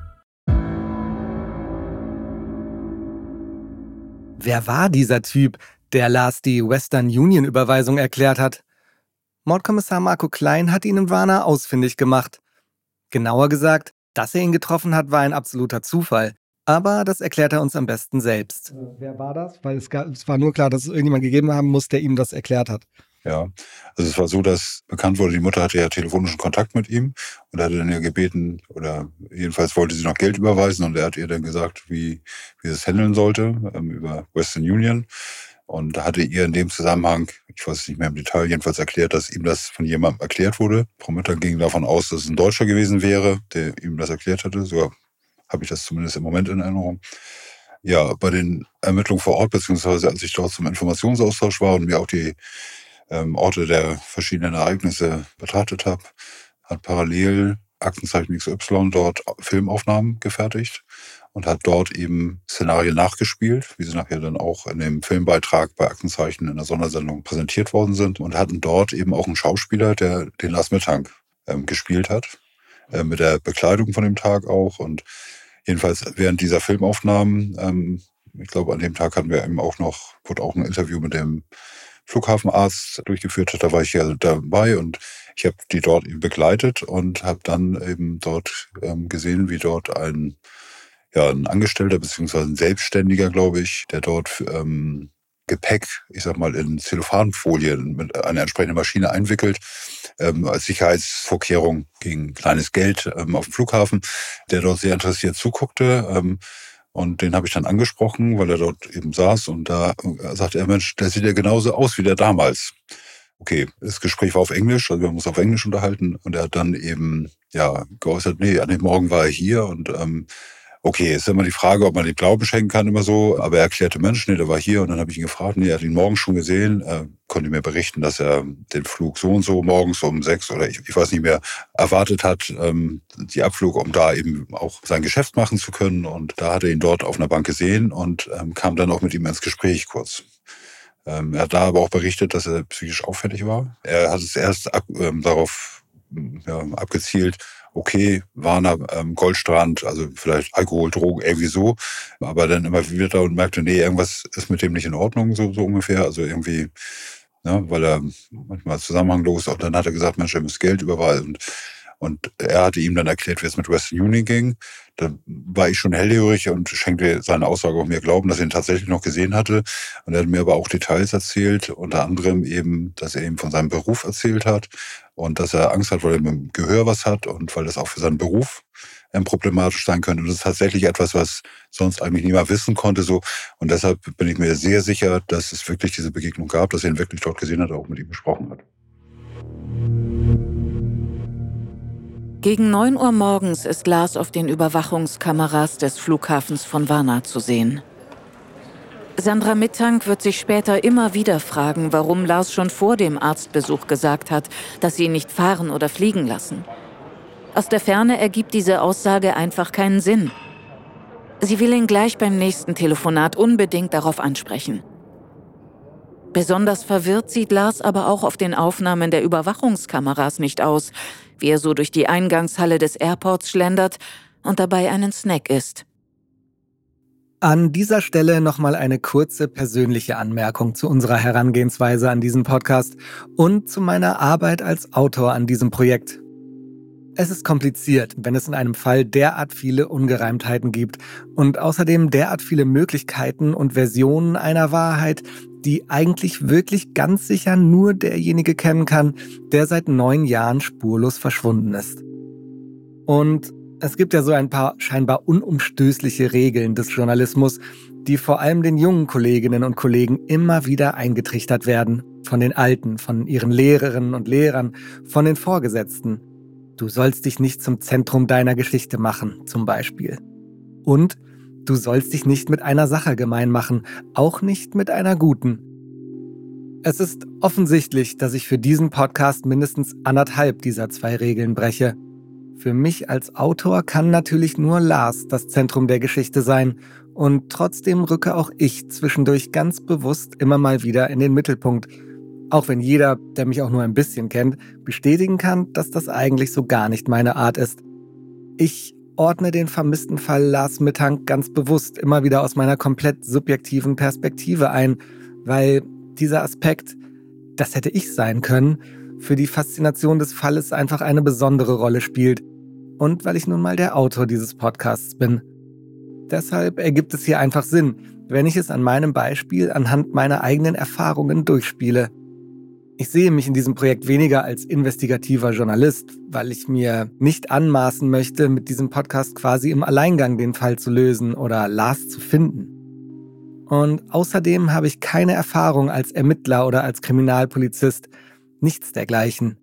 [SPEAKER 2] Wer war dieser Typ, der Lars die Western Union Überweisung erklärt hat? Mordkommissar Marco Klein hat ihn in Warna ausfindig gemacht. Genauer gesagt, dass er ihn getroffen hat, war ein absoluter Zufall. Aber das erklärt er uns am besten selbst. Wer war das? Weil es, gab, es war nur klar, dass es irgendjemand gegeben haben muss, der ihm das erklärt hat.
[SPEAKER 5] Ja, also es war so, dass bekannt wurde, die Mutter hatte ja telefonischen Kontakt mit ihm und hatte dann ja gebeten, oder jedenfalls wollte sie noch Geld überweisen und er hat ihr dann gesagt, wie, wie sie es handeln sollte ähm, über Western Union. Und hatte ihr in dem Zusammenhang, ich weiß es nicht mehr im Detail, jedenfalls erklärt, dass ihm das von jemandem erklärt wurde. Frau Mütter ging davon aus, dass es ein Deutscher gewesen wäre, der ihm das erklärt hatte. So habe ich das zumindest im Moment in Erinnerung. Ja, bei den Ermittlungen vor Ort, beziehungsweise als ich dort zum Informationsaustausch war und mir auch die ähm, Orte der verschiedenen Ereignisse betrachtet habe, hat parallel Aktenzeichen XY dort Filmaufnahmen gefertigt und hat dort eben Szenarien nachgespielt, wie sie nachher dann auch in dem Filmbeitrag bei Aktenzeichen in der Sondersendung präsentiert worden sind und hatten dort eben auch einen Schauspieler, der den Lars Mittank ähm, gespielt hat, äh, mit der Bekleidung von dem Tag auch und jedenfalls während dieser Filmaufnahmen, ähm, ich glaube an dem Tag hatten wir eben auch noch, wurde auch ein Interview mit dem Flughafenarzt durchgeführt hat, da war ich ja dabei und ich habe die dort begleitet und habe dann eben dort ähm, gesehen, wie dort ein, ja, ein Angestellter beziehungsweise ein Selbstständiger, glaube ich, der dort ähm, Gepäck, ich sag mal, in Zellophanfolien mit einer entsprechenden Maschine einwickelt, ähm, als Sicherheitsvorkehrung gegen kleines Geld ähm, auf dem Flughafen, der dort sehr interessiert zuguckte. Ähm, und den habe ich dann angesprochen, weil er dort eben saß und da äh, sagte er, Mensch, der sieht ja genauso aus wie der damals. Okay, das Gespräch war auf Englisch, also wir haben uns auf Englisch unterhalten und er hat dann eben ja geäußert, nee, an dem Morgen war er hier und ähm, Okay, ist immer die Frage, ob man den Glauben schenken kann, immer so. Aber er erklärte, Mensch, nee, der war hier. Und dann habe ich ihn gefragt, nee, er hat ihn morgen schon gesehen. Er konnte mir berichten, dass er den Flug so und so morgens um sechs oder ich, ich weiß nicht mehr erwartet hat, ähm, die Abflug, um da eben auch sein Geschäft machen zu können. Und da hat er ihn dort auf einer Bank gesehen und ähm, kam dann auch mit ihm ins Gespräch kurz. Ähm, er hat da aber auch berichtet, dass er psychisch auffällig war. Er hat es erst ab, ähm, darauf ja, abgezielt, okay, Warner, ähm, Goldstrand, also vielleicht Alkohol, Drogen, irgendwie so, aber dann immer wieder und merkte, nee, irgendwas ist mit dem nicht in Ordnung, so, so ungefähr, also irgendwie, ne, weil er manchmal zusammenhanglos, und dann hat er gesagt, Mensch, er muss Geld überweisen und, und er hatte ihm dann erklärt, wie es mit Western Union ging. Da war ich schon hellhörig und schenkte seine Aussage auch mir Glauben, dass er ihn tatsächlich noch gesehen hatte. Und er hat mir aber auch Details erzählt, unter anderem eben, dass er ihm von seinem Beruf erzählt hat und dass er Angst hat, weil er mit dem Gehör was hat und weil das auch für seinen Beruf ähm, problematisch sein könnte. Und das ist tatsächlich etwas, was sonst eigentlich niemand wissen konnte. So. Und deshalb bin ich mir sehr sicher, dass es wirklich diese Begegnung gab, dass er ihn wirklich dort gesehen hat, auch mit ihm gesprochen hat.
[SPEAKER 4] Gegen 9 Uhr morgens ist Lars auf den Überwachungskameras des Flughafens von Varna zu sehen. Sandra Mittank wird sich später immer wieder fragen, warum Lars schon vor dem Arztbesuch gesagt hat, dass sie ihn nicht fahren oder fliegen lassen. Aus der Ferne ergibt diese Aussage einfach keinen Sinn. Sie will ihn gleich beim nächsten Telefonat unbedingt darauf ansprechen. Besonders verwirrt sieht Lars aber auch auf den Aufnahmen der Überwachungskameras nicht aus, wie er so durch die Eingangshalle des Airports schlendert und dabei einen Snack isst.
[SPEAKER 2] An dieser Stelle nochmal eine kurze persönliche Anmerkung zu unserer Herangehensweise an diesen Podcast und zu meiner Arbeit als Autor an diesem Projekt. Es ist kompliziert, wenn es in einem Fall derart viele Ungereimtheiten gibt und außerdem derart viele Möglichkeiten und Versionen einer Wahrheit, die eigentlich wirklich ganz sicher nur derjenige kennen kann, der seit neun Jahren spurlos verschwunden ist. Und es gibt ja so ein paar scheinbar unumstößliche Regeln des Journalismus, die vor allem den jungen Kolleginnen und Kollegen immer wieder eingetrichtert werden. Von den Alten, von ihren Lehrerinnen und Lehrern, von den Vorgesetzten. Du sollst dich nicht zum Zentrum deiner Geschichte machen, zum Beispiel. Und du sollst dich nicht mit einer Sache gemein machen, auch nicht mit einer guten. Es ist offensichtlich, dass ich für diesen Podcast mindestens anderthalb dieser zwei Regeln breche. Für mich als Autor kann natürlich nur Lars das Zentrum der Geschichte sein. Und trotzdem rücke auch ich zwischendurch ganz bewusst immer mal wieder in den Mittelpunkt, auch wenn jeder, der mich auch nur ein bisschen kennt, bestätigen kann, dass das eigentlich so gar nicht meine Art ist. Ich ordne den vermissten Fall Lars Mittank ganz bewusst immer wieder aus meiner komplett subjektiven Perspektive ein, weil dieser Aspekt, das hätte ich sein können, für die Faszination des Falles einfach eine besondere Rolle spielt und weil ich nun mal der Autor dieses Podcasts bin. Deshalb ergibt es hier einfach Sinn, wenn ich es an meinem Beispiel anhand meiner eigenen Erfahrungen durchspiele. Ich sehe mich in diesem Projekt weniger als investigativer Journalist, weil ich mir nicht anmaßen möchte, mit diesem Podcast quasi im Alleingang den Fall zu lösen oder Lars zu finden. Und außerdem habe ich keine Erfahrung als Ermittler oder als Kriminalpolizist, nichts dergleichen.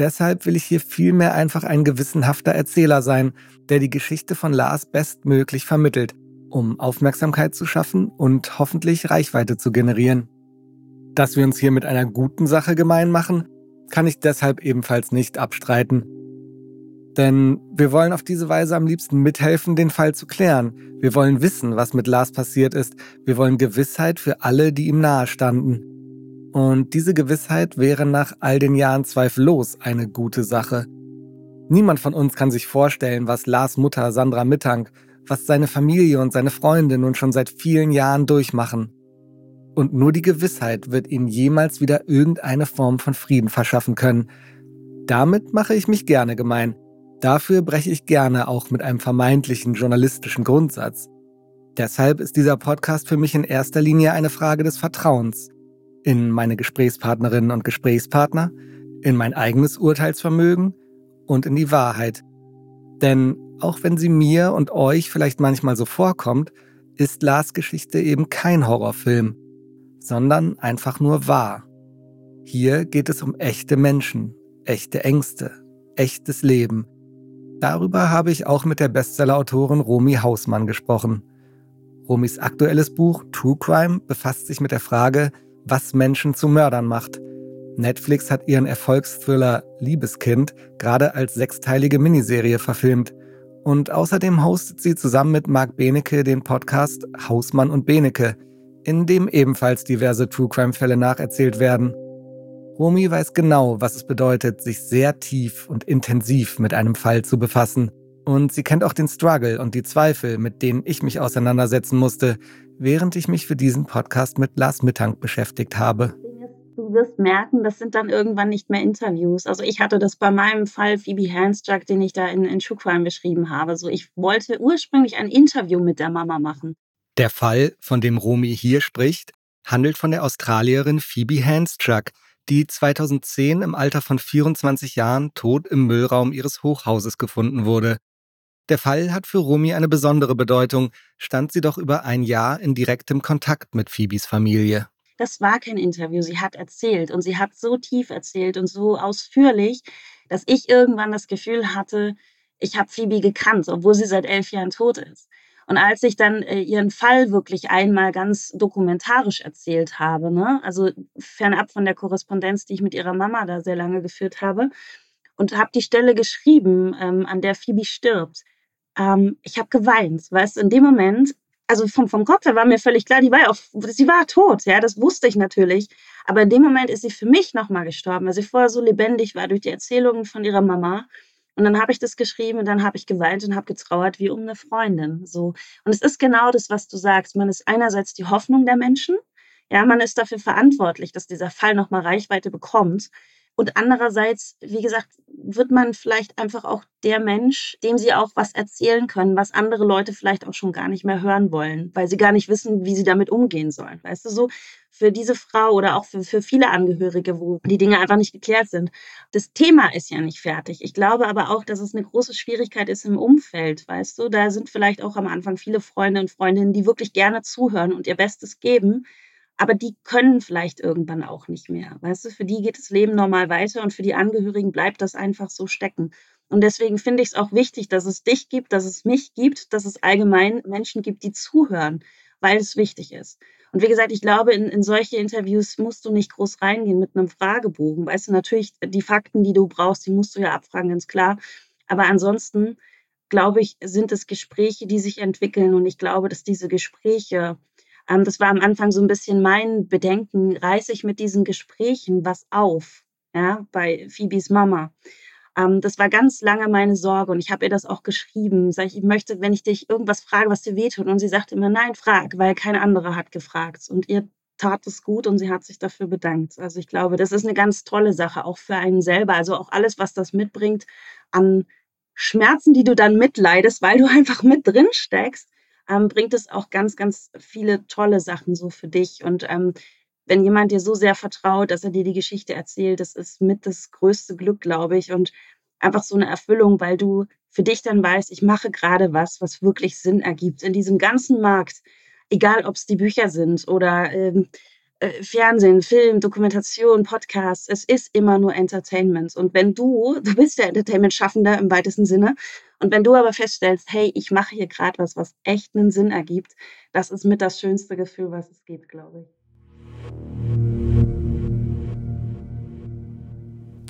[SPEAKER 2] Deshalb will ich hier vielmehr einfach ein gewissenhafter Erzähler sein, der die Geschichte von Lars bestmöglich vermittelt, um Aufmerksamkeit zu schaffen und hoffentlich Reichweite zu generieren. Dass wir uns hier mit einer guten Sache gemein machen, kann ich deshalb ebenfalls nicht abstreiten. Denn wir wollen auf diese Weise am liebsten mithelfen, den Fall zu klären. Wir wollen wissen, was mit Lars passiert ist. Wir wollen Gewissheit für alle, die ihm nahestanden. Und diese Gewissheit wäre nach all den Jahren zweifellos eine gute Sache. Niemand von uns kann sich vorstellen, was Lars Mutter Sandra Mittank, was seine Familie und seine Freunde nun schon seit vielen Jahren durchmachen und nur die Gewissheit wird ihnen jemals wieder irgendeine Form von Frieden verschaffen können. Damit mache ich mich gerne gemein. Dafür breche ich gerne auch mit einem vermeintlichen journalistischen Grundsatz. Deshalb ist dieser Podcast für mich in erster Linie eine Frage des Vertrauens in meine Gesprächspartnerinnen und Gesprächspartner, in mein eigenes Urteilsvermögen und in die Wahrheit. Denn auch wenn sie mir und euch vielleicht manchmal so vorkommt, ist Lars Geschichte eben kein Horrorfilm sondern einfach nur wahr. Hier geht es um echte Menschen, echte Ängste, echtes Leben. Darüber habe ich auch mit der Bestsellerautorin Romy Hausmann gesprochen. Romys aktuelles Buch True Crime befasst sich mit der Frage, was Menschen zu Mördern macht. Netflix hat ihren Erfolgsthriller Liebeskind gerade als sechsteilige Miniserie verfilmt. Und außerdem hostet sie zusammen mit Marc Benecke den Podcast Hausmann und Benecke – in dem ebenfalls diverse True Crime-Fälle nacherzählt werden. Romy weiß genau, was es bedeutet, sich sehr tief und intensiv mit einem Fall zu befassen. Und sie kennt auch den Struggle und die Zweifel, mit denen ich mich auseinandersetzen musste, während ich mich für diesen Podcast mit Lars Mittank beschäftigt habe.
[SPEAKER 9] Du wirst merken, das sind dann irgendwann nicht mehr Interviews. Also ich hatte das bei meinem Fall Phoebe Handstruck, den ich da in, in True Crime beschrieben habe. So, ich wollte ursprünglich ein Interview mit der Mama machen.
[SPEAKER 2] Der Fall, von dem Romy hier spricht, handelt von der Australierin Phoebe Handstruck, die 2010 im Alter von 24 Jahren tot im Müllraum ihres Hochhauses gefunden wurde. Der Fall hat für Romy eine besondere Bedeutung, stand sie doch über ein Jahr in direktem Kontakt mit Phoebes Familie.
[SPEAKER 9] Das war kein Interview, sie hat erzählt und sie hat so tief erzählt und so ausführlich, dass ich irgendwann das Gefühl hatte, ich habe Phoebe gekannt, obwohl sie seit elf Jahren tot ist. Und als ich dann äh, ihren Fall wirklich einmal ganz dokumentarisch erzählt habe, ne, also fernab von der Korrespondenz, die ich mit ihrer Mama da sehr lange geführt habe, und habe die Stelle geschrieben, ähm, an der Phoebe stirbt, ähm, ich habe geweint, weißt in dem Moment, also vom, vom Kopf her war mir völlig klar, die war auch, sie war tot, ja, das wusste ich natürlich. Aber in dem Moment ist sie für mich nochmal gestorben, weil sie vorher so lebendig war durch die Erzählungen von ihrer Mama. Und dann habe ich das geschrieben und dann habe ich geweint und habe getrauert wie um eine Freundin. So. Und es ist genau das, was du sagst. Man ist einerseits die Hoffnung der Menschen. Ja, man ist dafür verantwortlich, dass dieser Fall nochmal Reichweite bekommt. Und andererseits, wie gesagt, wird man vielleicht einfach auch der Mensch, dem sie auch was erzählen können, was andere Leute vielleicht auch schon gar nicht mehr hören wollen, weil sie gar nicht wissen, wie sie damit umgehen sollen. Weißt du so? Für diese Frau oder auch für, für viele Angehörige, wo die Dinge einfach nicht geklärt sind. Das Thema ist ja nicht fertig. Ich glaube aber auch, dass es eine große Schwierigkeit ist im Umfeld, weißt du? Da sind vielleicht auch am Anfang viele Freunde und Freundinnen, die wirklich gerne zuhören und ihr Bestes geben aber die können vielleicht irgendwann auch nicht mehr. Weißt du, für die geht das Leben normal weiter und für die Angehörigen bleibt das einfach so stecken. Und deswegen finde ich es auch wichtig, dass es dich gibt, dass es mich gibt, dass es allgemein Menschen gibt, die zuhören, weil es wichtig ist. Und wie gesagt, ich glaube, in, in solche Interviews musst du nicht groß reingehen mit einem Fragebogen. Weißt du, natürlich, die Fakten, die du brauchst, die musst du ja abfragen, ganz klar. Aber ansonsten, glaube ich, sind es Gespräche, die sich entwickeln. Und ich glaube, dass diese Gespräche ähm, das war am Anfang so ein bisschen mein Bedenken, reiße ich mit diesen Gesprächen was auf, ja, bei Phoebes Mama. Ähm, das war ganz lange meine Sorge und ich habe ihr das auch geschrieben. Sag ich, ich möchte, wenn ich dich irgendwas frage, was dir wehtut. Und sie sagte immer, nein, frag, weil kein anderer hat gefragt. Und ihr tat es gut und sie hat sich dafür bedankt. Also ich glaube, das ist eine ganz tolle Sache, auch für einen selber. Also auch alles, was das mitbringt an Schmerzen, die du dann mitleidest, weil du einfach mit drin steckst, ähm, bringt es auch ganz, ganz viele tolle Sachen so für dich. Und ähm, wenn jemand dir so sehr vertraut, dass er dir die Geschichte erzählt, das ist mit das größte Glück, glaube ich. Und einfach so eine Erfüllung, weil du für dich dann weißt, ich mache gerade was, was wirklich Sinn ergibt. In diesem ganzen Markt, egal ob es die Bücher sind oder ähm, äh, Fernsehen, Film, Dokumentation, Podcasts, es ist immer nur Entertainment. Und wenn du, du bist der Entertainment-Schaffender im weitesten Sinne, und wenn du aber feststellst, hey, ich mache hier gerade was, was echt einen Sinn ergibt, das ist mit das schönste Gefühl, was es gibt, glaube ich.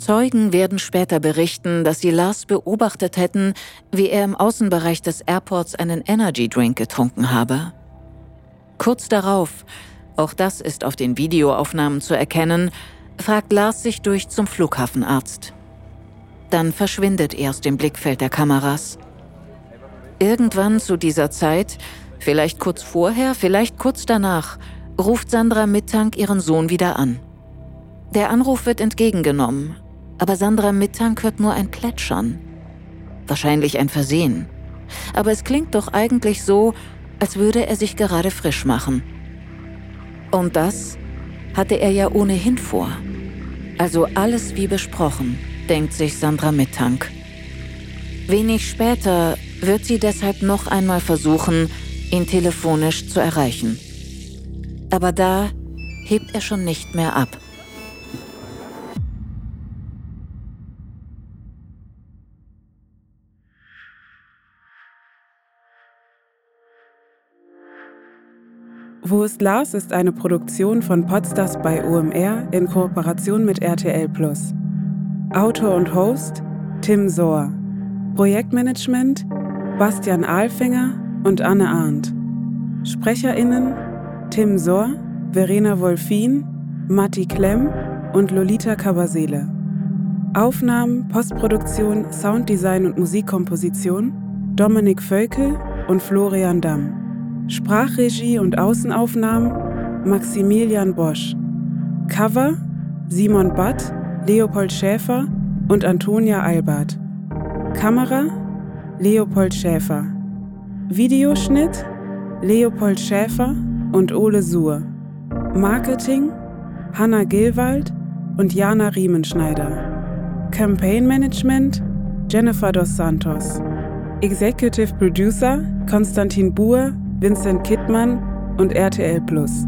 [SPEAKER 4] Zeugen werden später berichten, dass sie Lars beobachtet hätten, wie er im Außenbereich des Airports einen Energy Drink getrunken habe. Kurz darauf, auch das ist auf den Videoaufnahmen zu erkennen, fragt Lars sich durch zum Flughafenarzt. Dann verschwindet er aus dem Blickfeld der Kameras. Irgendwann zu dieser Zeit, vielleicht kurz vorher, vielleicht kurz danach, ruft Sandra Mittank ihren Sohn wieder an. Der Anruf wird entgegengenommen, aber Sandra Mittank hört nur ein Plätschern. Wahrscheinlich ein Versehen. Aber es klingt doch eigentlich so, als würde er sich gerade frisch machen. Und das hatte er ja ohnehin vor. Also alles wie besprochen, denkt sich Sandra Mittank. Wenig später wird sie deshalb noch einmal versuchen, ihn telefonisch zu erreichen. Aber da hebt er schon nicht mehr ab.
[SPEAKER 1] Wo ist Lars ist eine Produktion von Podstars bei OMR in Kooperation mit RTL Plus. Autor und Host Tim Sohr. Projektmanagement Bastian Ahlfinger und Anne Arndt. SprecherInnen Tim Sohr, Verena Wolfin, Matti Klemm und Lolita Kabasele. Aufnahmen, Postproduktion, Sounddesign und Musikkomposition Dominik Völkel und Florian Damm. Sprachregie und Außenaufnahmen Maximilian Bosch. Cover Simon Batt, Leopold Schäfer und Antonia Albert. Kamera Leopold Schäfer. Videoschnitt Leopold Schäfer und Ole Suhr. Marketing Hanna Gilwald und Jana Riemenschneider. Campaign Management Jennifer dos Santos. Executive Producer Konstantin Buhr Vincent Kittmann und RTL Plus.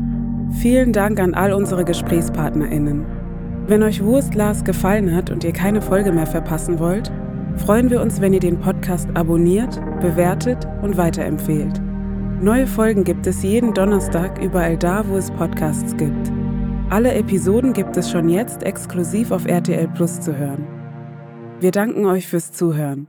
[SPEAKER 1] Vielen Dank an all unsere GesprächspartnerInnen. Wenn euch Wurst Lars gefallen hat und ihr keine Folge mehr verpassen wollt, freuen wir uns, wenn ihr den Podcast abonniert, bewertet und weiterempfehlt. Neue Folgen gibt es jeden Donnerstag überall da, wo es Podcasts gibt. Alle Episoden gibt es schon jetzt exklusiv auf RTL Plus zu hören. Wir danken euch fürs Zuhören.